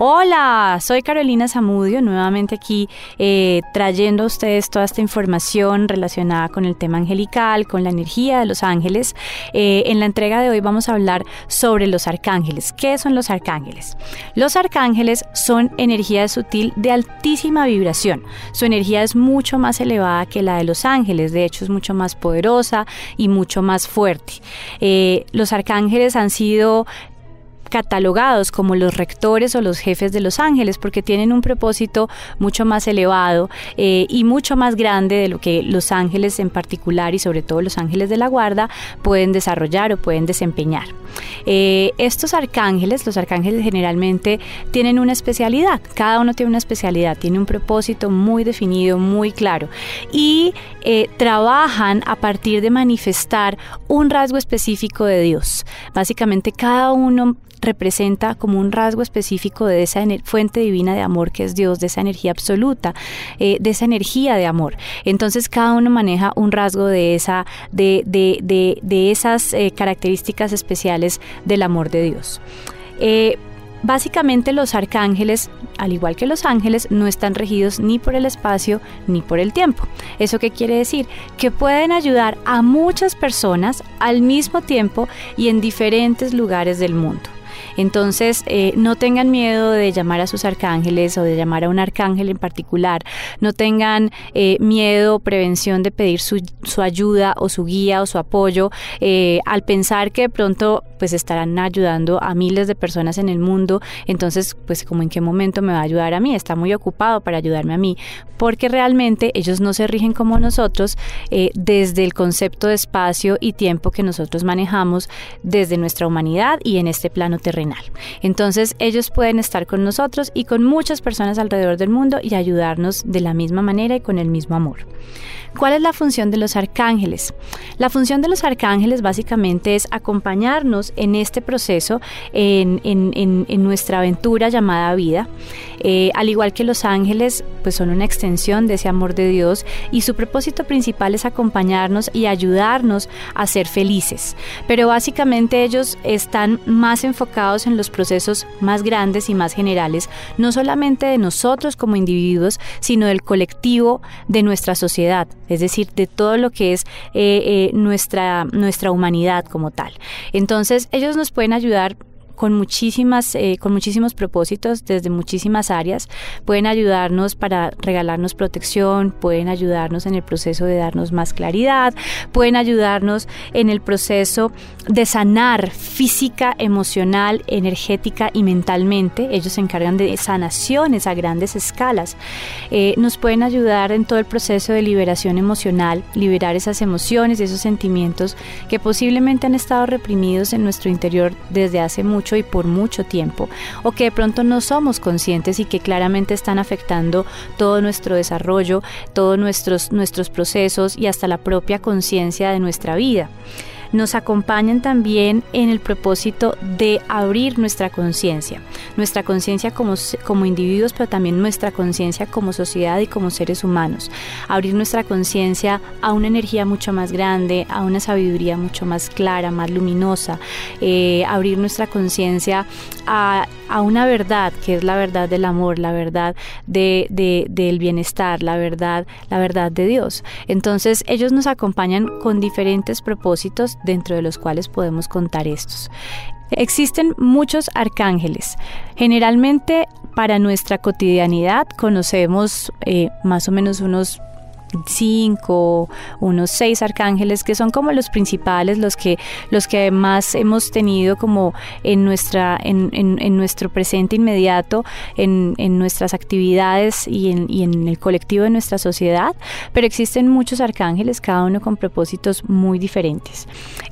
Hola, soy Carolina Zamudio, nuevamente aquí eh, trayendo a ustedes toda esta información relacionada con el tema angelical, con la energía de los ángeles. Eh, en la entrega de hoy vamos a hablar sobre los arcángeles. ¿Qué son los arcángeles? Los arcángeles son energía sutil de altísima vibración. Su energía es mucho más elevada que la de los ángeles, de hecho es mucho más poderosa y mucho más fuerte. Eh, los arcángeles han sido catalogados como los rectores o los jefes de los ángeles porque tienen un propósito mucho más elevado eh, y mucho más grande de lo que los ángeles en particular y sobre todo los ángeles de la guarda pueden desarrollar o pueden desempeñar. Eh, estos arcángeles, los arcángeles generalmente tienen una especialidad, cada uno tiene una especialidad, tiene un propósito muy definido, muy claro y eh, trabajan a partir de manifestar un rasgo específico de Dios. Básicamente cada uno representa como un rasgo específico de esa fuente divina de amor que es Dios, de esa energía absoluta, eh, de esa energía de amor. Entonces cada uno maneja un rasgo de, esa, de, de, de, esas eh, características especiales del amor de Dios. Eh, básicamente los arcángeles, al igual que los ángeles, no están regidos ni por el espacio ni por el tiempo. ¿Eso qué quiere decir? Que pueden ayudar a muchas personas al mismo tiempo y en diferentes lugares del mundo. Entonces, eh, no tengan miedo de llamar a sus arcángeles o de llamar a un arcángel en particular. No tengan eh, miedo o prevención de pedir su, ayuda o su guía o su apoyo eh, al pensar que de pronto pues estarán ayudando a miles de personas en el mundo. Entonces, pues como en qué momento me va a ayudar a mí. Está muy ocupado para ayudarme a mí. Porque realmente ellos no se rigen como nosotros desde el concepto de espacio y tiempo que nosotros manejamos desde nuestra humanidad y en este plano terrenal. Entonces ellos pueden estar con nosotros y con muchas personas alrededor del mundo y ayudarnos de la misma manera y con el mismo amor. ¿Cuál es la función de los arcángeles? La función de los arcángeles básicamente es acompañarnos en este proceso, en, nuestra aventura llamada vida. Eh, al igual que los ángeles, pues son una extensión de ese amor de Dios y su propósito principal es acompañarnos y ayudarnos a ser felices. Pero básicamente ellos están más enfocados en los procesos más grandes y más generales, no solamente de nosotros como individuos, sino del colectivo de nuestra sociedad es decir, de todo lo que es eh, eh, nuestra, nuestra humanidad como tal. Entonces, ellos nos pueden ayudar con muchísimas, eh, con muchísimos propósitos desde muchísimas áreas. Pueden ayudarnos para regalarnos protección, pueden ayudarnos en el proceso de darnos más claridad, pueden ayudarnos en el proceso de sanar física, emocional, energética y mentalmente. Ellos se encargan de sanaciones a grandes escalas. Eh, nos pueden ayudar en todo el proceso de liberación emocional, liberar esas emociones esos sentimientos que posiblemente han estado reprimidos en nuestro interior desde hace mucho y por mucho tiempo, o que de pronto no somos conscientes y que claramente están afectando todo nuestro desarrollo, todos nuestros, nuestros procesos y hasta la propia conciencia de nuestra vida nos acompañan también en el propósito de abrir nuestra conciencia, nuestra conciencia como, como individuos, pero también nuestra conciencia como sociedad y como seres humanos. Abrir nuestra conciencia a una energía mucho más grande, a una sabiduría mucho más clara, más luminosa, eh, abrir nuestra conciencia a, a, una verdad que es la verdad del amor, la verdad de, de, del bienestar, la verdad, la verdad de Dios. Entonces ellos nos acompañan con diferentes propósitos dentro de los cuales podemos contar estos. Existen muchos arcángeles. Generalmente para nuestra cotidianidad conocemos eh, más o menos unos cinco, unos seis arcángeles que son como los principales, los que, los que más hemos tenido como en, nuestra, en, en, nuestro presente inmediato, en, en nuestras actividades y en, y en el colectivo de nuestra sociedad, pero existen muchos arcángeles, cada uno con propósitos muy diferentes.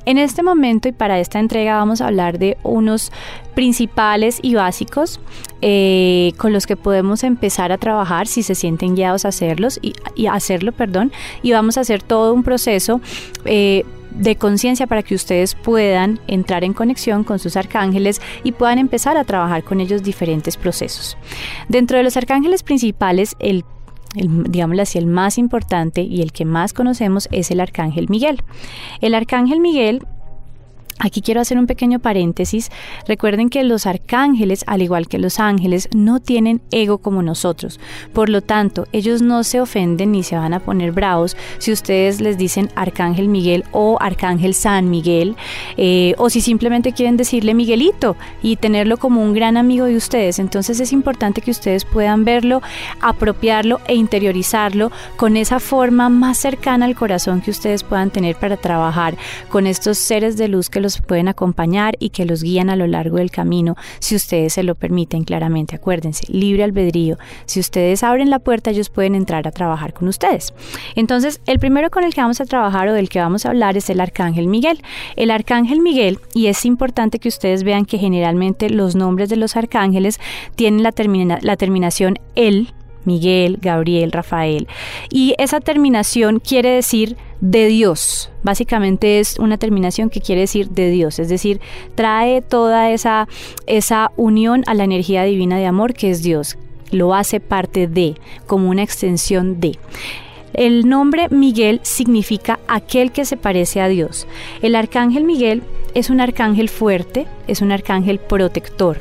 En este momento y para esta entrega vamos a hablar de unos principales y básicos eh, con los que podemos empezar a trabajar si se sienten guiados a hacerlos y, y perdón, y vamos a hacer todo un proceso eh, de conciencia para que ustedes puedan entrar en conexión con sus arcángeles y puedan empezar a trabajar con ellos diferentes procesos. Dentro de los arcángeles principales, el el, así, el más importante y el que más conocemos es el arcángel Miguel. El arcángel Miguel Aquí quiero hacer un pequeño paréntesis. Recuerden que los arcángeles, al igual que los ángeles, no tienen ego como nosotros. Por lo tanto, ellos no se ofenden ni se van a poner bravos si ustedes les dicen Arcángel Miguel o Arcángel San Miguel, eh, o si simplemente quieren decirle Miguelito y tenerlo como un gran amigo de ustedes. Entonces es importante que ustedes puedan verlo, apropiarlo e interiorizarlo con esa forma más cercana al corazón que ustedes puedan tener para trabajar con estos seres de luz que los pueden acompañar y que los guían a lo largo del camino, si ustedes se lo permiten claramente. Acuérdense, libre albedrío. Si ustedes abren la puerta, ellos pueden entrar a trabajar con ustedes. Entonces, el primero con el que vamos a trabajar o del que vamos a hablar es el Arcángel Miguel. El Arcángel Miguel, y es importante que ustedes vean que generalmente los nombres de los arcángeles tienen la, la terminación el, Miguel, Gabriel, Rafael. Y esa terminación quiere decir de Dios. Básicamente es una terminación que quiere decir de Dios, es decir, trae toda esa, esa unión a la energía divina de amor que es Dios. Lo hace parte de, como una extensión de. El nombre Miguel significa aquel que se parece a Dios. El arcángel Miguel es un arcángel fuerte, es un arcángel protector.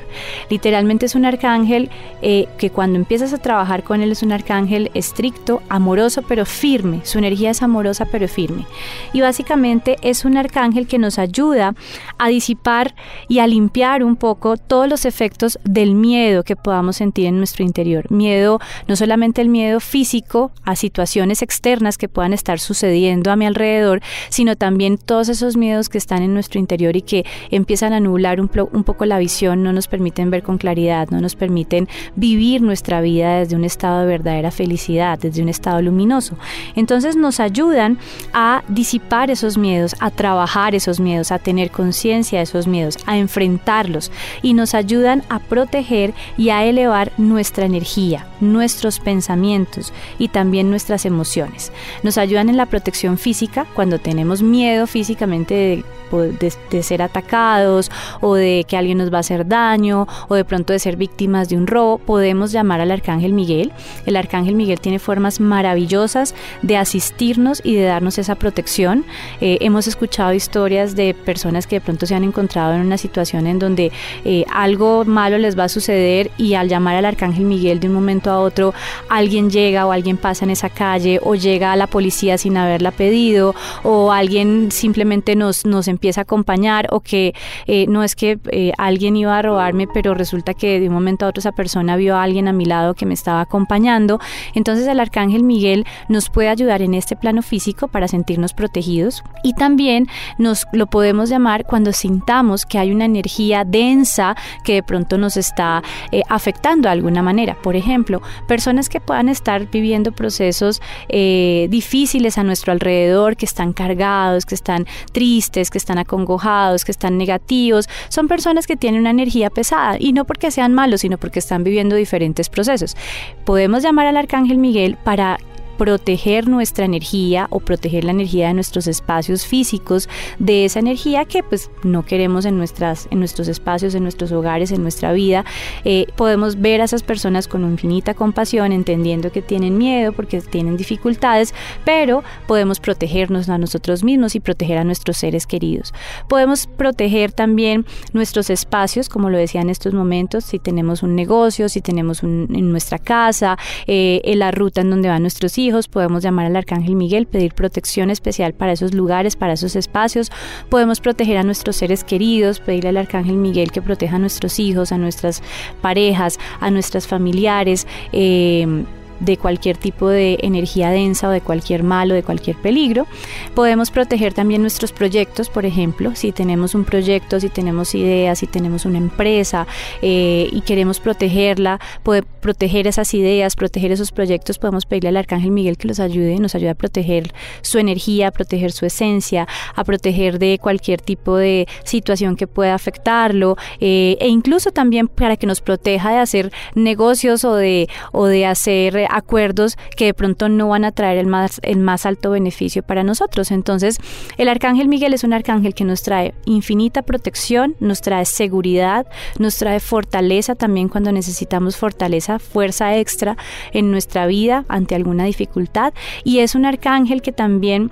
Literalmente es un arcángel eh, que cuando empiezas a trabajar con él es un arcángel estricto, amoroso pero firme. Su energía es amorosa pero firme. Y básicamente es un arcángel que nos ayuda a disipar y a limpiar un poco todos los efectos del miedo que podamos sentir en nuestro interior. Miedo, no solamente el miedo físico a situaciones externas que puedan estar sucediendo a mi alrededor, sino también todos esos miedos que están en nuestro interior y que empiezan a nublar un, poco la visión, no nos permiten ver con claridad, no nos permiten vivir nuestra vida desde un estado de verdadera felicidad, desde un estado luminoso. Entonces nos ayudan a disipar esos miedos, a trabajar esos miedos, a tener conciencia de esos miedos, a enfrentarlos y nos ayudan a proteger y a elevar nuestra energía, nuestros pensamientos y también nuestras emociones. Nos ayudan en la protección física cuando tenemos miedo físicamente de de, ser atacados o de que alguien nos va a hacer daño o de pronto de ser víctimas de un robo, podemos llamar al Arcángel Miguel. El Arcángel Miguel tiene formas maravillosas de asistirnos y de darnos esa protección. Eh, hemos escuchado historias de personas que de pronto se han encontrado en una situación en donde eh, algo malo les va a suceder y al llamar al Arcángel Miguel de un momento a otro, alguien llega o alguien pasa en esa calle o llega a la policía sin haberla pedido o alguien simplemente nos, nos empieza a acompañar o que eh, no es que eh, alguien iba a robarme, pero resulta que de un momento a otro esa persona vio a alguien a mi lado que me estaba acompañando. Entonces el arcángel Miguel nos puede ayudar en este plano físico para sentirnos protegidos y también nos lo podemos llamar cuando sintamos que hay una energía densa que de pronto nos está eh, afectando de alguna manera. Por ejemplo, personas que puedan estar viviendo procesos difíciles a nuestro alrededor, que están cargados, que están tristes, que están acongojados, que están negativos, son personas que tienen una energía pesada y no porque sean malos, sino porque están viviendo diferentes procesos. Podemos llamar al arcángel Miguel para proteger nuestra energía o proteger la energía de nuestros espacios físicos de esa energía que pues no queremos en, nuestras, en nuestros espacios, en nuestros hogares, en nuestra vida. Eh, podemos ver a esas personas con infinita compasión, entendiendo que tienen miedo porque tienen dificultades, pero podemos protegernos a nosotros mismos y proteger a nuestros seres queridos. Podemos proteger también nuestros espacios, como lo decía en estos momentos, si tenemos un negocio, si tenemos un, en nuestra casa, eh, en la ruta en donde van nuestros hijos, podemos llamar al Arcángel Miguel, pedir protección especial para esos lugares, para esos espacios, podemos proteger a nuestros seres queridos, pedirle al Arcángel Miguel que proteja a nuestros hijos, a nuestras parejas, a nuestras familiares. Eh, de cualquier tipo de energía densa o de cualquier mal o de cualquier peligro. Podemos proteger también nuestros proyectos, por ejemplo, si tenemos un proyecto, si tenemos ideas, si tenemos una empresa eh, y queremos protegerla, poder proteger esas ideas, proteger esos proyectos, podemos pedirle al Arcángel Miguel que los ayude, nos ayude a proteger su energía, a proteger su esencia, a proteger de cualquier tipo de situación que pueda afectarlo eh, e incluso también para que nos proteja de hacer negocios o de, o de hacer acuerdos que de pronto no van a traer el más, el más alto beneficio para nosotros. Entonces, el arcángel Miguel es un arcángel que nos trae infinita protección, nos trae seguridad, nos trae fortaleza también cuando necesitamos fortaleza, fuerza extra en nuestra vida ante alguna dificultad y es un arcángel que también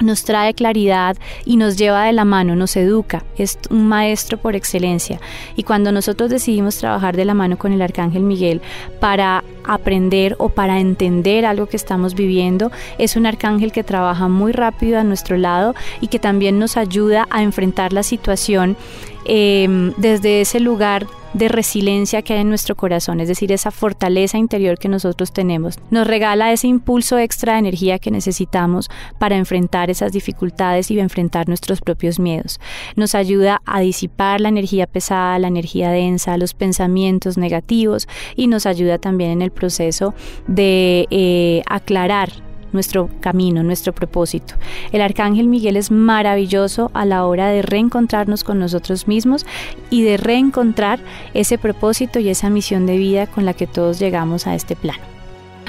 nos trae claridad y nos lleva de la mano, nos educa, es un maestro por excelencia. Y cuando nosotros decidimos trabajar de la mano con el Arcángel Miguel para aprender o para entender algo que estamos viviendo, es un arcángel que trabaja muy rápido a nuestro lado y que también nos ayuda a enfrentar la situación eh, desde ese lugar de resiliencia que hay en nuestro corazón, es decir, esa fortaleza interior que nosotros tenemos. Nos regala ese impulso extra de energía que necesitamos para enfrentar esas dificultades y enfrentar nuestros propios miedos. Nos ayuda a disipar la energía pesada, la energía densa, los pensamientos negativos y nos ayuda también en el proceso de eh, aclarar nuestro camino, nuestro propósito. El arcángel Miguel es maravilloso a la hora de reencontrarnos con nosotros mismos y de reencontrar ese propósito y esa misión de vida con la que todos llegamos a este plano.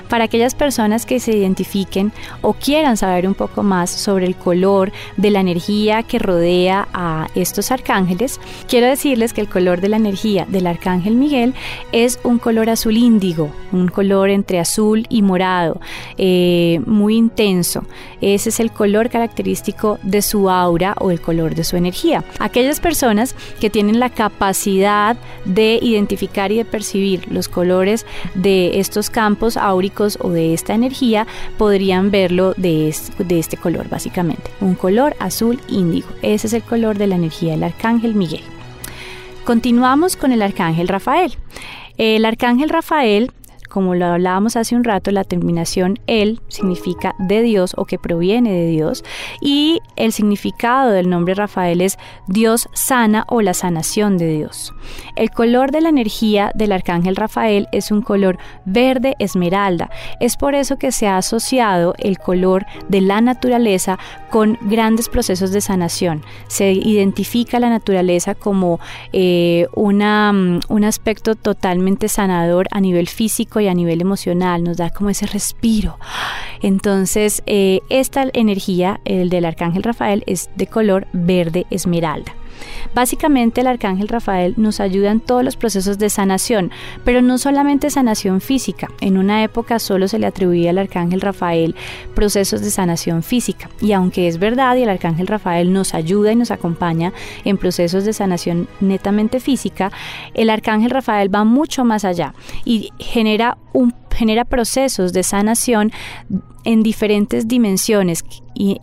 Para aquellas personas que se identifiquen o quieran saber un poco más sobre el color de la energía que rodea a estos arcángeles, quiero decirles que el color de la energía del arcángel Miguel es un color azul índigo, un color entre azul y morado, eh, muy intenso. Ese es el color característico de su aura o el color de su energía. Aquellas personas que tienen la capacidad de identificar y de percibir los colores de estos campos áuricos o de esta energía podrían verlo de, de este color básicamente, un color azul índigo. Ese es el color de la energía del arcángel Miguel. Continuamos con el arcángel Rafael. El arcángel Rafael como lo hablábamos hace un rato, la terminación el significa de Dios o que proviene de Dios y el significado del nombre Rafael es Dios sana o la sanación de Dios. El color de la energía del arcángel Rafael es un color verde esmeralda. Es por eso que se ha asociado el color de la naturaleza con grandes procesos de sanación. Se identifica la naturaleza como eh, una, mm, un aspecto totalmente sanador a nivel físico y a nivel emocional, nos da como ese respiro. Entonces, eh, esta energía, el del arcángel Rafael, es de color verde esmeralda. Básicamente el arcángel Rafael nos ayuda en todos los procesos de sanación, pero no solamente sanación física. En una época solo se le atribuía al arcángel Rafael procesos de sanación física. Y aunque es verdad y el arcángel Rafael nos ayuda y nos acompaña en procesos de sanación netamente física, el arcángel Rafael va mucho más allá y genera un genera procesos de sanación en diferentes dimensiones y,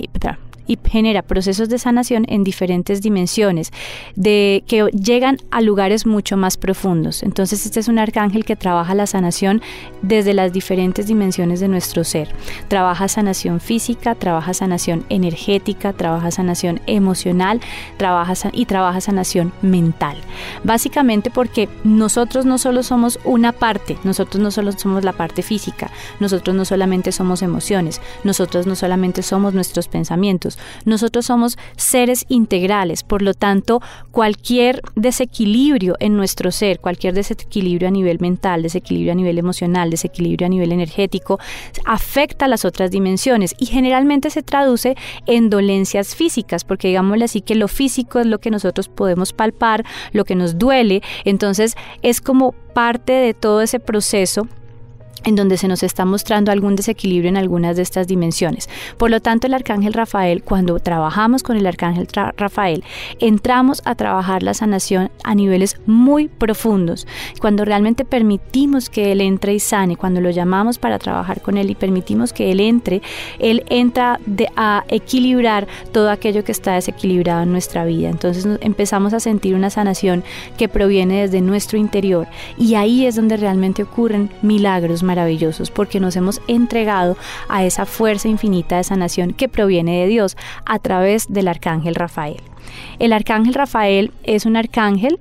genera procesos de sanación en diferentes dimensiones, de que llegan a lugares mucho más profundos. Entonces este es un arcángel que trabaja la sanación desde las diferentes dimensiones de nuestro ser. Trabaja sanación física, trabaja sanación energética, trabaja sanación emocional, trabaja y trabaja sanación mental. Básicamente porque nosotros no solo somos una parte, nosotros no solo somos la parte física, nosotros no solamente somos emociones, nosotros no solamente somos nuestros pensamientos, nosotros somos seres integrales, por lo tanto, cualquier desequilibrio en nuestro ser, cualquier desequilibrio a nivel mental, desequilibrio a nivel emocional, desequilibrio a nivel energético, afecta a las otras dimensiones y generalmente se traduce en dolencias físicas, porque digámosle así que lo físico es lo que nosotros podemos palpar, lo que nos duele, entonces es como parte de todo ese proceso en donde se nos está mostrando algún desequilibrio en algunas de estas dimensiones. Por lo tanto, el arcángel Rafael, cuando trabajamos con el arcángel Rafael, entramos a trabajar la sanación a niveles muy profundos. Cuando realmente permitimos que él entre y sane, cuando lo llamamos para trabajar con él y permitimos que él entre, él entra a equilibrar todo aquello que está desequilibrado en nuestra vida. Entonces empezamos a sentir una sanación que proviene desde nuestro interior y ahí es donde realmente ocurren milagros maravillosos porque nos hemos entregado a esa fuerza infinita de sanación que proviene de Dios a través del arcángel Rafael. El arcángel Rafael es un arcángel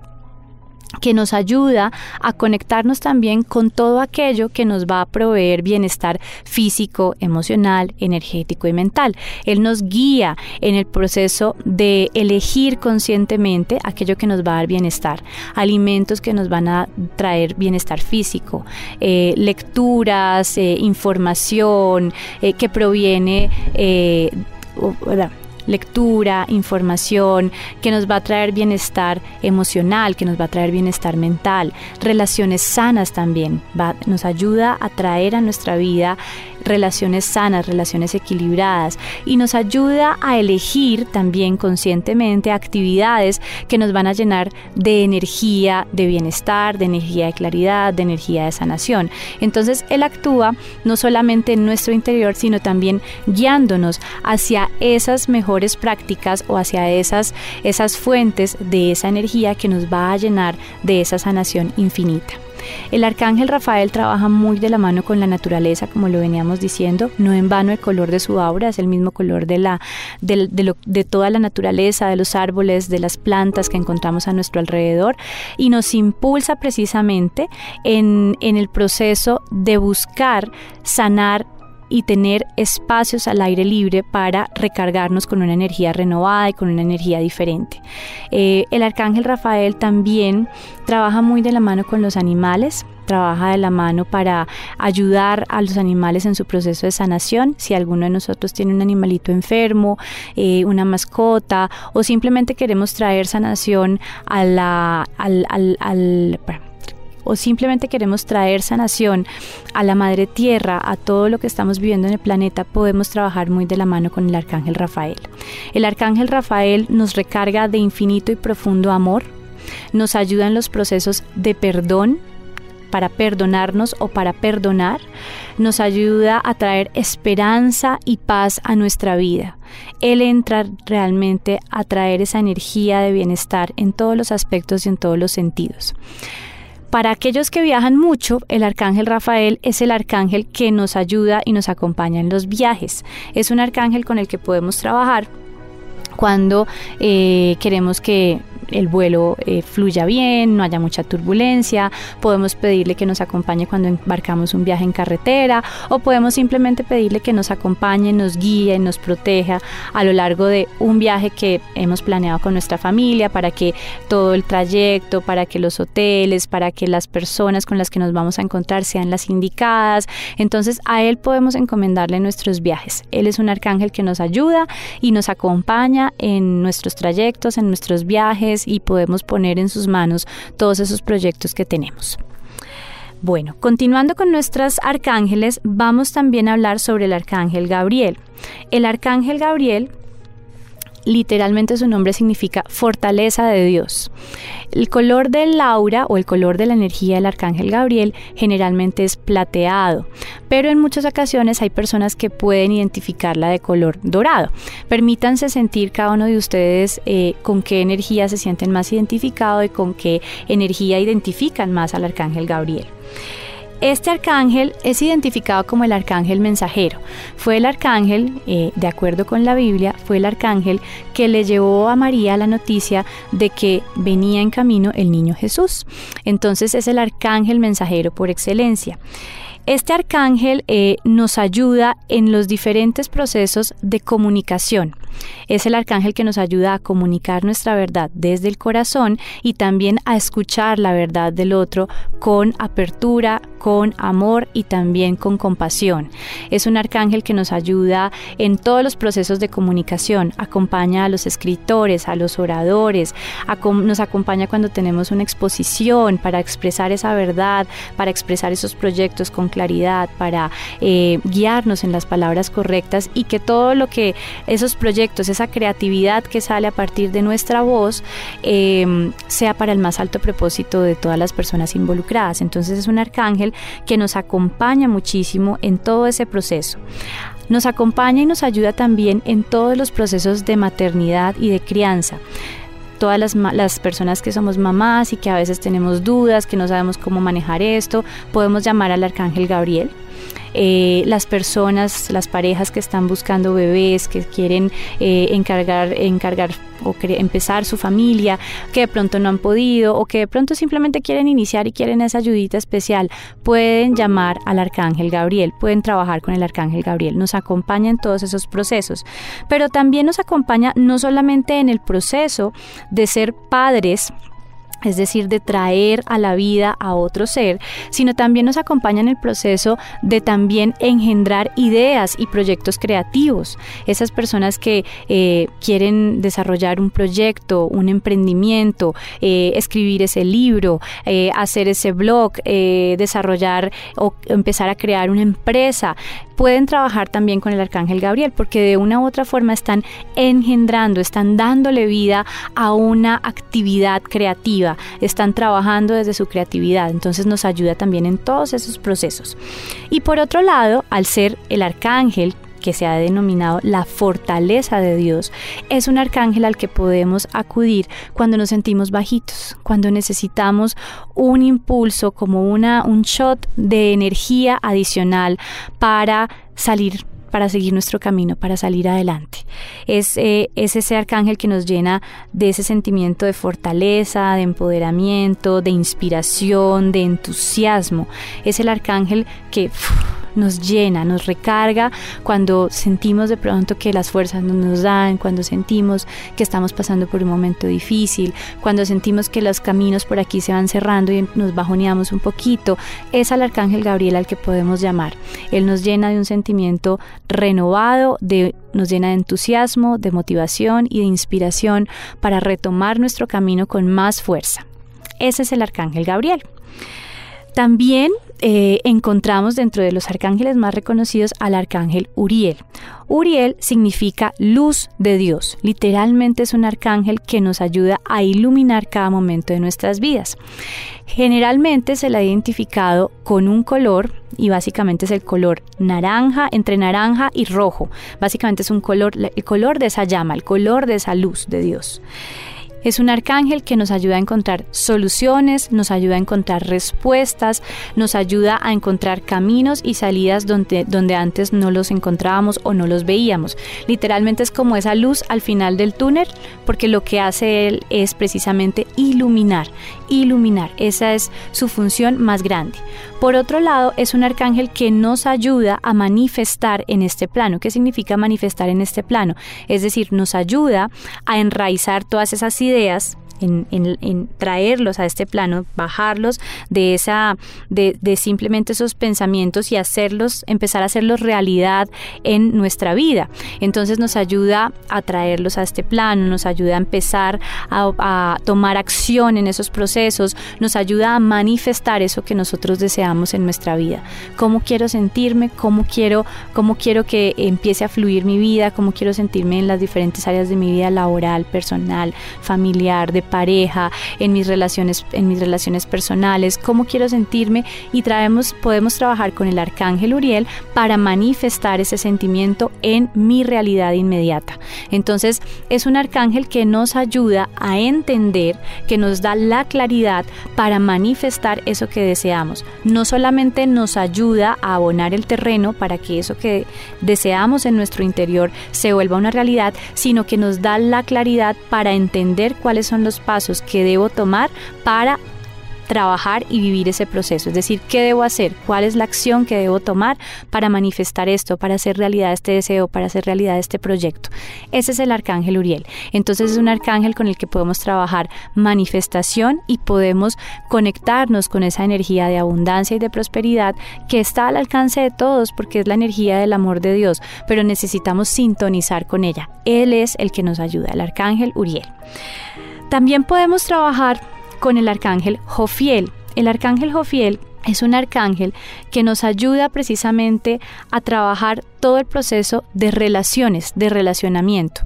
que nos ayuda a conectarnos también con todo aquello que nos va a proveer bienestar físico, emocional, energético y mental. Él nos guía en el proceso de elegir conscientemente aquello que nos va a dar bienestar, alimentos que nos van a traer bienestar físico, eh, lecturas, eh, información eh, que proviene lectura, información, que nos va a traer bienestar emocional, que nos va a traer bienestar mental, relaciones sanas también, nos ayuda a traer a nuestra vida relaciones sanas, relaciones equilibradas y nos ayuda a elegir también conscientemente actividades que nos van a llenar de energía, de bienestar, de energía de claridad, de energía de sanación. Entonces Él actúa no solamente en nuestro interior, sino también guiándonos hacia esas mejores prácticas o hacia esas, esas fuentes de esa energía que nos va a llenar de esa sanación infinita. El arcángel Rafael trabaja muy de la mano con la naturaleza, como lo veníamos diciendo, no en vano el color de su aura es el mismo color de, la, de, toda la naturaleza, de los árboles, de las plantas que encontramos a nuestro alrededor. Y nos impulsa precisamente en, en el proceso de buscar sanar y tener espacios al aire libre para recargarnos con una energía renovada y con una energía diferente. Eh, el arcángel Rafael también trabaja muy de la mano con los animales, trabaja de la mano para ayudar a los animales en su proceso de sanación. Si alguno de nosotros tiene un animalito enfermo, eh, una mascota o simplemente queremos traer sanación a la, al, al, al o simplemente queremos traer sanación a la madre tierra, a todo lo que estamos viviendo en el planeta, podemos trabajar muy de la mano con el arcángel Rafael. El arcángel Rafael nos recarga de infinito y profundo amor, nos ayuda en los procesos de perdón, para perdonarnos o para perdonar, nos ayuda a traer esperanza y paz a nuestra vida. Él entra realmente a traer esa energía de bienestar en todos los aspectos y en todos los sentidos. Para aquellos que viajan mucho, el arcángel Rafael es el arcángel que nos ayuda y nos acompaña en los viajes. Es un arcángel con el que podemos trabajar cuando eh, queremos que el vuelo eh, fluya bien, no haya mucha turbulencia, podemos pedirle que nos acompañe cuando embarcamos un viaje en carretera o podemos simplemente pedirle que nos acompañe, nos guíe, nos proteja a lo largo de un viaje que hemos planeado con nuestra familia para que todo el trayecto, para que los hoteles, para que las personas con las que nos vamos a encontrar sean las indicadas. Entonces a él podemos encomendarle nuestros viajes. Él es un arcángel que nos ayuda y nos acompaña en nuestros trayectos, en nuestros viajes y podemos poner en sus manos todos esos proyectos que tenemos. Bueno, continuando con nuestros arcángeles, vamos también a hablar sobre el arcángel Gabriel. El arcángel Gabriel literalmente su nombre significa fortaleza de Dios. El color del aura o el color de la energía del arcángel Gabriel generalmente es plateado, pero en muchas ocasiones hay personas que pueden identificarla de color dorado. Permítanse sentir cada uno de ustedes eh, con qué energía se sienten más identificados y con qué energía identifican más al arcángel Gabriel. Este arcángel es identificado como el arcángel mensajero. Fue el arcángel, eh, de acuerdo con la Biblia, fue el arcángel que le llevó a María la noticia de que venía en camino el niño Jesús. Entonces es el arcángel mensajero por excelencia. Este arcángel eh, nos ayuda en los diferentes procesos de comunicación. Es el arcángel que nos ayuda a comunicar nuestra verdad desde el corazón y también a escuchar la verdad del otro con apertura, con amor y también con compasión. Es un arcángel que nos ayuda en todos los procesos de comunicación, acompaña a los escritores, a los oradores, nos acompaña cuando tenemos una exposición para expresar esa verdad, para expresar esos proyectos con claridad, para eh, guiarnos en las palabras correctas y que todo lo que esos proyectos, esa creatividad que sale a partir de nuestra voz, eh, sea para el más alto propósito de todas las personas involucradas. Entonces es un arcángel que nos acompaña muchísimo en todo ese proceso. Nos acompaña y nos ayuda también en todos los procesos de maternidad y de crianza todas las, las, personas que somos mamás y que a veces tenemos dudas, que no sabemos cómo manejar esto, podemos llamar al arcángel Gabriel. Eh, las personas, las parejas que están buscando bebés, que quieren eh, encargar, encargar o empezar su familia, que de pronto no han podido o que de pronto simplemente quieren iniciar y quieren esa ayudita especial, pueden llamar al Arcángel Gabriel, pueden trabajar con el Arcángel Gabriel, nos acompaña en todos esos procesos, pero también nos acompaña no solamente en el proceso de ser padres, es decir, de traer a la vida a otro ser, sino también nos acompaña en el proceso de también engendrar ideas y proyectos creativos. Esas personas que eh, quieren desarrollar un proyecto, un emprendimiento, eh, escribir ese libro, eh, hacer ese blog, desarrollar o empezar a crear una empresa, pueden trabajar también con el arcángel Gabriel, porque de una u otra forma están engendrando, están dándole vida a una actividad creativa, están trabajando desde su creatividad, entonces nos ayuda también en todos esos procesos. Y por otro lado, al ser el arcángel que se ha denominado la fortaleza de Dios, es un arcángel al que podemos acudir cuando nos sentimos bajitos, cuando necesitamos un impulso como una, un shot de energía adicional para salir para seguir nuestro camino, para salir adelante. Es, eh, es, ese arcángel que nos llena de ese sentimiento de fortaleza, de empoderamiento, de inspiración, de entusiasmo. Es el arcángel que nos llena, nos recarga cuando sentimos de pronto que las fuerzas no nos dan, cuando sentimos que estamos pasando por un momento difícil, cuando sentimos que los caminos por aquí se van cerrando y nos bajoneamos un poquito, es al arcángel Gabriel al que podemos llamar. Él nos llena de un sentimiento renovado, nos llena de entusiasmo, de motivación y de inspiración para retomar nuestro camino con más fuerza. Ese es el arcángel Gabriel. También eh, encontramos dentro de los arcángeles más reconocidos al arcángel Uriel. Uriel significa luz de Dios. Literalmente es un arcángel que nos ayuda a iluminar cada momento de nuestras vidas. Generalmente se le ha identificado con un color y básicamente es el color naranja, entre naranja y rojo. Básicamente es un color, el color de esa llama, el color de esa luz de Dios. Es un arcángel que nos ayuda a encontrar soluciones, nos ayuda a encontrar respuestas, nos ayuda a encontrar caminos y salidas donde, donde antes no los encontrábamos o no los veíamos. Literalmente es como esa luz al final del túnel, porque lo que hace él es precisamente iluminar, iluminar. Esa es su función más grande. Por otro lado, es un arcángel que nos ayuda a manifestar en este plano. ¿Qué significa manifestar en este plano? Es decir, nos ayuda a enraizar todas esas ideas en, traerlos a este plano, bajarlos de esa, de, simplemente esos pensamientos y hacerlos, empezar a hacerlos realidad en nuestra vida. Entonces nos ayuda a traerlos a este plano, nos ayuda a empezar a, a tomar acción en esos procesos, nos ayuda a manifestar eso que nosotros deseamos en nuestra vida. Cómo quiero sentirme, cómo quiero, cómo quiero que empiece a fluir mi vida, cómo quiero sentirme en las diferentes áreas de mi vida laboral, personal, familiar, de pareja, en mis relaciones, en mis relaciones personales, cómo quiero sentirme y traemos, podemos trabajar con el arcángel Uriel para manifestar ese sentimiento en mi realidad inmediata. Entonces es un arcángel que nos ayuda a entender, que nos da la claridad para manifestar eso que deseamos. No solamente nos ayuda a abonar el terreno para que eso que deseamos en nuestro interior se vuelva una realidad, sino que nos da la claridad para entender cuáles son los pasos que debo tomar para trabajar y vivir ese proceso. Es decir, ¿qué debo hacer? ¿Cuál es la acción que debo tomar para manifestar esto, para hacer realidad este deseo, para hacer realidad este proyecto? Ese es el arcángel Uriel. Entonces es un arcángel con el que podemos trabajar manifestación y podemos conectarnos con esa energía de abundancia y de prosperidad que está al alcance de todos porque es la energía del amor de Dios, pero necesitamos sintonizar con ella. Él es el que nos ayuda, el arcángel Uriel. También podemos trabajar con el arcángel Jofiel. El arcángel Jofiel es un arcángel que nos ayuda precisamente a trabajar todo el proceso de relaciones, de relacionamiento.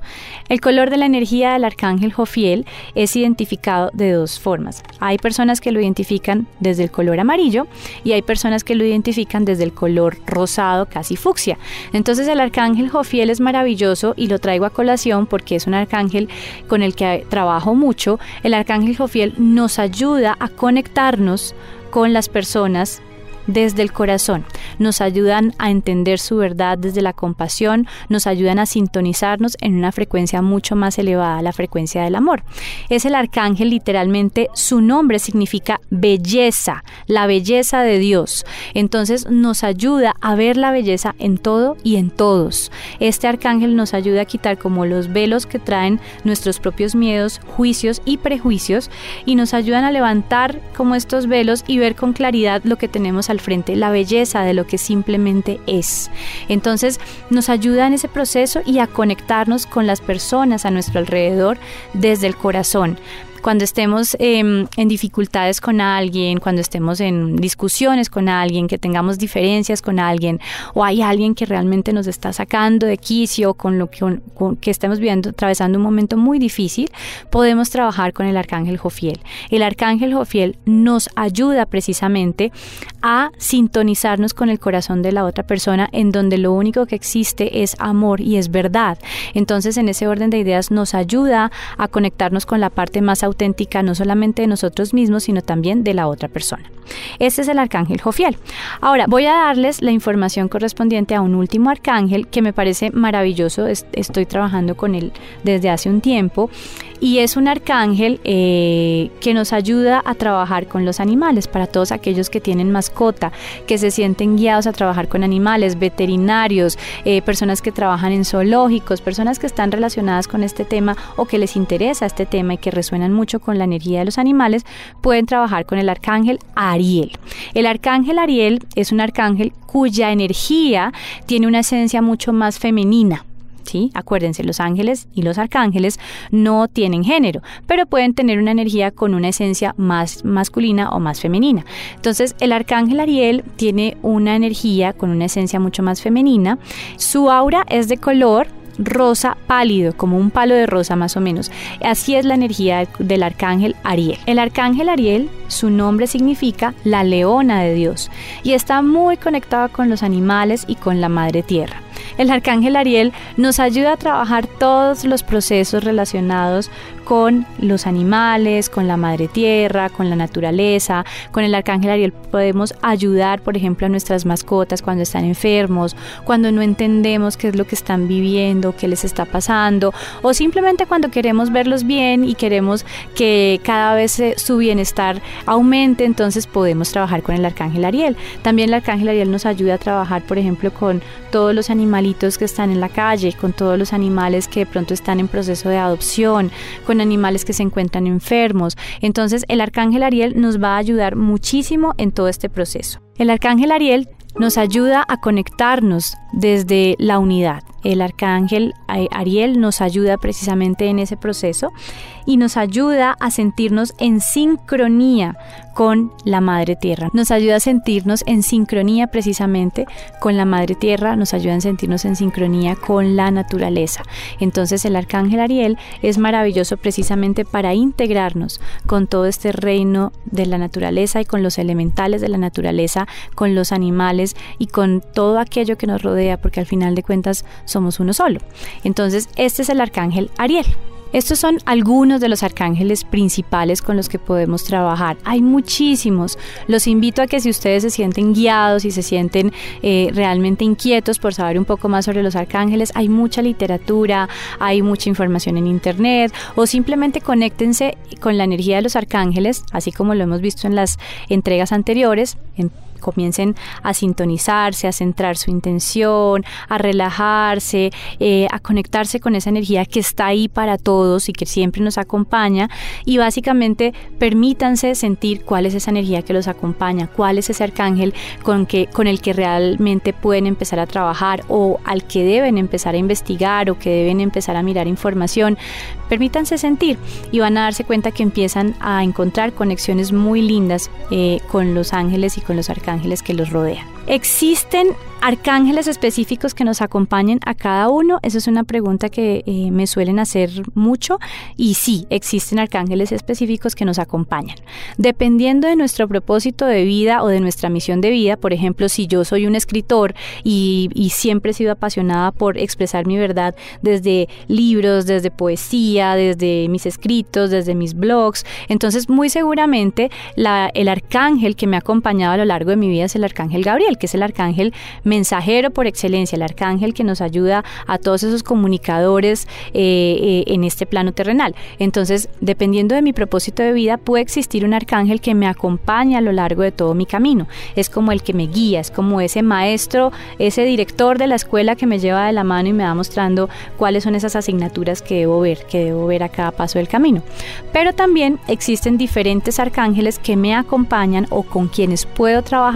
El color de la energía del arcángel Jofiel es identificado de dos formas. Hay personas que lo identifican desde el color amarillo y hay personas que lo identifican desde el color rosado, casi fucsia. Entonces el arcángel Jofiel es maravilloso y lo traigo a colación porque es un arcángel con el que trabajo mucho. El arcángel Jofiel nos ayuda a conectarnos con las personas desde el corazón, nos ayudan a entender su verdad desde la compasión, nos ayudan a sintonizarnos en una frecuencia mucho más elevada, la frecuencia del amor. Es el arcángel, literalmente, su nombre significa belleza, la belleza de Dios. Entonces nos ayuda a ver la belleza en todo y en todos. Este arcángel nos ayuda a quitar como los velos que traen nuestros propios miedos, juicios y prejuicios y nos ayudan a levantar como estos velos y ver con claridad lo que tenemos al frente, la belleza de lo que simplemente es. Entonces nos ayuda en ese proceso y a conectarnos con las personas a nuestro alrededor desde el corazón. Cuando estemos em, en dificultades con alguien, cuando estemos en discusiones con alguien, que tengamos diferencias con alguien, o hay alguien que realmente nos está sacando de quicio con lo que, estemos viviendo, atravesando un momento muy difícil, podemos trabajar con el arcángel Jofiel. El arcángel Jofiel nos ayuda precisamente a sintonizarnos con el corazón de la otra persona, en donde lo único que existe es amor y es verdad. Entonces, en ese orden de ideas nos ayuda a conectarnos con la parte más auténtica, no solamente de nosotros mismos, sino también de la otra persona. Este es el arcángel Jofiel. Ahora, voy a darles la información correspondiente a un último arcángel que me parece maravilloso. Estoy trabajando con él desde hace un tiempo y es un arcángel eh, que nos ayuda a trabajar con los animales, para todos aquellos que tienen mascota, que se sienten guiados a trabajar con animales, veterinarios, eh, personas que trabajan en zoológicos, personas que están relacionadas con este tema o que les interesa este tema y que resuenan mucho con la energía de los animales, pueden trabajar con el arcángel Ariel. El arcángel Ariel es un arcángel cuya energía tiene una esencia mucho más femenina. ¿Sí? Acuérdense, los ángeles y los arcángeles no tienen género, pero pueden tener una energía con una esencia más masculina o más femenina. Entonces, el arcángel Ariel tiene una energía con una esencia mucho más femenina. Su aura es de color rosa pálido, como un palo de rosa más o menos. Así es la energía del arcángel Ariel. El arcángel Ariel, su nombre significa la leona de Dios y está muy conectado con los animales y con la madre tierra. El arcángel Ariel nos ayuda a trabajar todos los procesos relacionados con los animales, con la madre tierra, con la naturaleza. Con el arcángel Ariel podemos ayudar, por ejemplo, a nuestras mascotas cuando están enfermos, cuando no entendemos qué es lo que están viviendo, qué les está pasando, o simplemente cuando queremos verlos bien y queremos que cada vez su bienestar aumente, entonces podemos trabajar con el arcángel Ariel. También el arcángel Ariel nos ayuda a trabajar, por ejemplo, con todos los animalitos que están en la calle, con todos los animales que de pronto están en proceso de adopción, con animales que se encuentran enfermos. Entonces el arcángel Ariel nos va a ayudar muchísimo en todo este proceso. El arcángel Ariel nos ayuda a conectarnos desde la unidad. El arcángel Ariel nos ayuda precisamente en ese proceso y nos ayuda a sentirnos en sincronía con la Madre Tierra. Nos ayuda a sentirnos en sincronía precisamente con la Madre Tierra, nos ayuda a sentirnos en sincronía con la naturaleza. Entonces el Arcángel Ariel es maravilloso precisamente para integrarnos con todo este reino de la naturaleza y con los elementales de la naturaleza, con los animales y con todo aquello que nos rodea, porque al final de cuentas uno solo. Entonces este es el Arcángel Ariel. Estos son algunos de los arcángeles principales con los que podemos trabajar. Hay muchísimos. Los invito a que si ustedes se sienten guiados y se sienten eh, realmente inquietos por saber un poco más sobre los arcángeles, hay mucha literatura, hay mucha información en internet o simplemente conéctense con la energía de los arcángeles, así como lo hemos visto en las entregas anteriores, comiencen a sintonizarse, a centrar su intención, a relajarse, eh, a conectarse con esa energía que está ahí para todos y que siempre nos acompaña y básicamente permítanse sentir cuál es esa energía que los acompaña, cuál es ese arcángel con, que, con el que realmente pueden empezar a trabajar o al que deben empezar a investigar o que deben empezar a mirar información. Permítanse sentir y van a darse cuenta que empiezan a encontrar conexiones muy lindas eh, con los ángeles y con los arcángeles que los rodean. ¿Existen arcángeles específicos que nos acompañen a cada uno? Esa es una pregunta que eh, me suelen hacer mucho y sí, existen arcángeles específicos que nos acompañan. Dependiendo de nuestro propósito de vida o de nuestra misión de vida, por ejemplo, si yo soy un escritor y, siempre he sido apasionada por expresar mi verdad desde libros, desde poesía, desde mis escritos, desde mis blogs, entonces muy seguramente el arcángel que me ha acompañado a lo largo de mi vida es el arcángel Gabriel, que es el arcángel mensajero por excelencia, el arcángel que nos ayuda a todos esos comunicadores eh, eh, en este plano terrenal. Entonces, dependiendo de mi propósito de vida, puede existir un arcángel que me acompaña a lo largo de todo mi camino. Es como el que me guía, es como ese maestro, ese director de la escuela que me lleva de la mano y me va mostrando cuáles son esas asignaturas que debo ver, que debo ver a cada paso del camino. Pero también existen diferentes arcángeles que me acompañan o con quienes puedo trabajar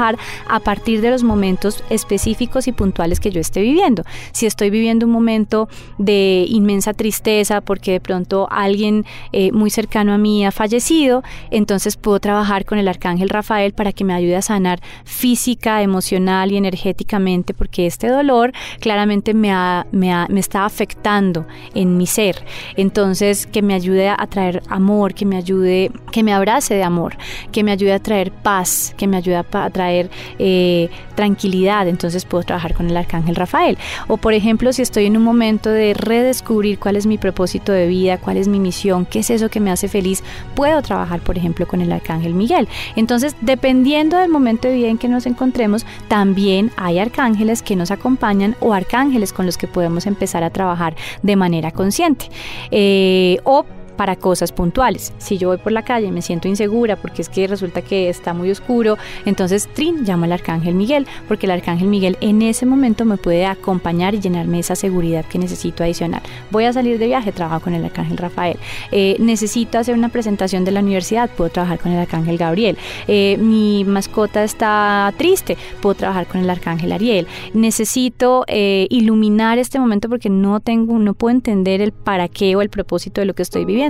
a partir de los momentos específicos y puntuales que yo esté viviendo. Si estoy viviendo un momento de inmensa tristeza porque de pronto alguien eh, muy cercano a mí ha fallecido, entonces puedo trabajar con el arcángel Rafael para que me ayude a sanar física, emocional y energéticamente porque este dolor claramente me, me, me está afectando en mi ser. Entonces, que me ayude a traer amor, que me ayude, que me abrace de amor, que me ayude a traer paz, que me ayude a traer eh, tranquilidad. Entonces puedo trabajar con el arcángel Rafael. O por ejemplo, si estoy en un momento de redescubrir cuál es mi propósito de vida, cuál es mi misión, qué es eso que me hace feliz, puedo trabajar, por ejemplo, con el arcángel Miguel. Entonces, dependiendo del momento de vida en que nos encontremos, también hay arcángeles que nos acompañan o arcángeles con los que podemos empezar a trabajar de manera consciente. Eh, o para cosas puntuales. Si yo voy por la calle y me siento insegura porque es que resulta que está muy oscuro, entonces Trin llama al arcángel Miguel, porque el arcángel Miguel en ese momento me puede acompañar y llenarme esa seguridad que necesito adicional. Voy a salir de viaje, trabajo con el arcángel Rafael. Eh, necesito hacer una presentación de la universidad, puedo trabajar con el arcángel Gabriel. Eh, mi mascota está triste, puedo trabajar con el arcángel Ariel. Necesito eh, iluminar este momento porque no tengo, no puedo entender el para qué o el propósito de lo que estoy viviendo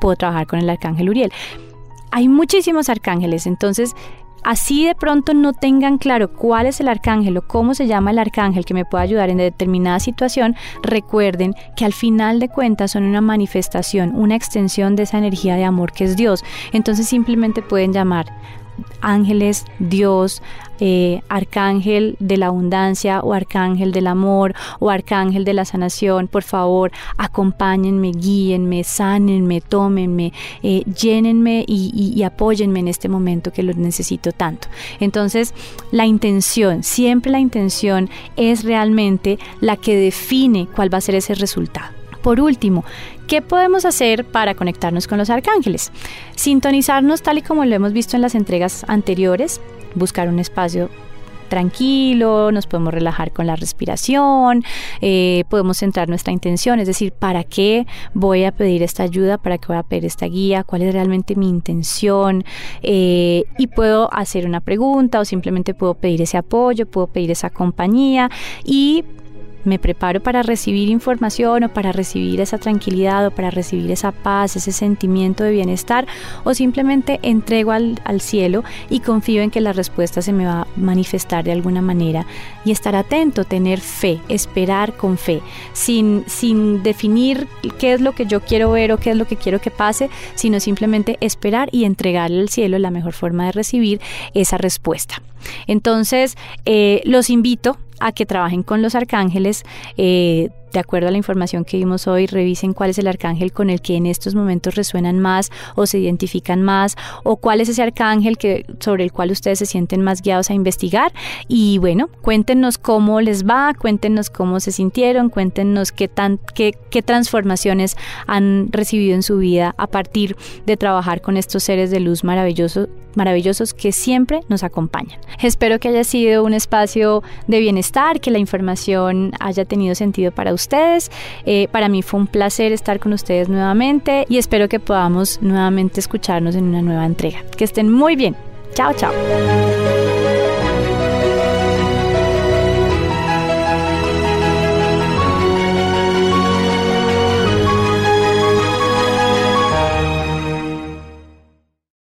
puedo trabajar con el arcángel Uriel. Hay muchísimos arcángeles, entonces así de pronto no tengan claro cuál es el arcángel o cómo se llama el arcángel que me puede ayudar en determinada situación, recuerden que al final de cuentas son una manifestación, una extensión de esa energía de amor que es Dios. Entonces simplemente pueden llamar ángeles, Dios, eh, arcángel de la abundancia o arcángel del amor o arcángel de la sanación, por favor, acompáñenme, guíenme, sánenme, tómenme, eh, llénenme y, y apóyenme en este momento que lo necesito tanto. Entonces, la intención, siempre la intención es realmente la que define cuál va a ser ese resultado. Por último, ¿qué podemos hacer para conectarnos con los arcángeles? Sintonizarnos tal y como lo hemos visto en las entregas anteriores, buscar un espacio tranquilo, nos podemos relajar con la respiración, eh, podemos centrar nuestra intención, es decir, ¿para qué voy a pedir esta ayuda? ¿Para qué voy a pedir esta guía? ¿Cuál es realmente mi intención? Eh, y puedo hacer una pregunta o simplemente puedo pedir ese apoyo, puedo pedir esa compañía y me preparo para recibir información o para recibir esa tranquilidad o para recibir esa paz, ese sentimiento de bienestar o simplemente entrego al, cielo y confío en que la respuesta se me va a manifestar de alguna manera y estar atento, tener fe, esperar con fe, sin, sin definir qué es lo que yo quiero ver o qué es lo que quiero que pase, sino simplemente esperar y entregarle al cielo la mejor forma de recibir esa respuesta. Entonces, eh, los invito a que trabajen con los arcángeles. Eh, de acuerdo a la información que vimos hoy, revisen cuál es el arcángel con el que en estos momentos resuenan más o se identifican más o cuál es ese arcángel que, sobre el cual ustedes se sienten más guiados a investigar. Y bueno, cuéntenos cómo les va, cuéntenos cómo se sintieron, cuéntenos qué, tan, qué, qué transformaciones han recibido en su vida a partir de trabajar con estos seres de luz maravillosos maravillosos que siempre nos acompañan. Espero que haya sido un espacio de bienestar, que la información haya tenido sentido para ustedes. Eh, para mí fue un placer estar con ustedes nuevamente y espero que podamos nuevamente escucharnos en una nueva entrega. Que estén muy bien. Chao, chao.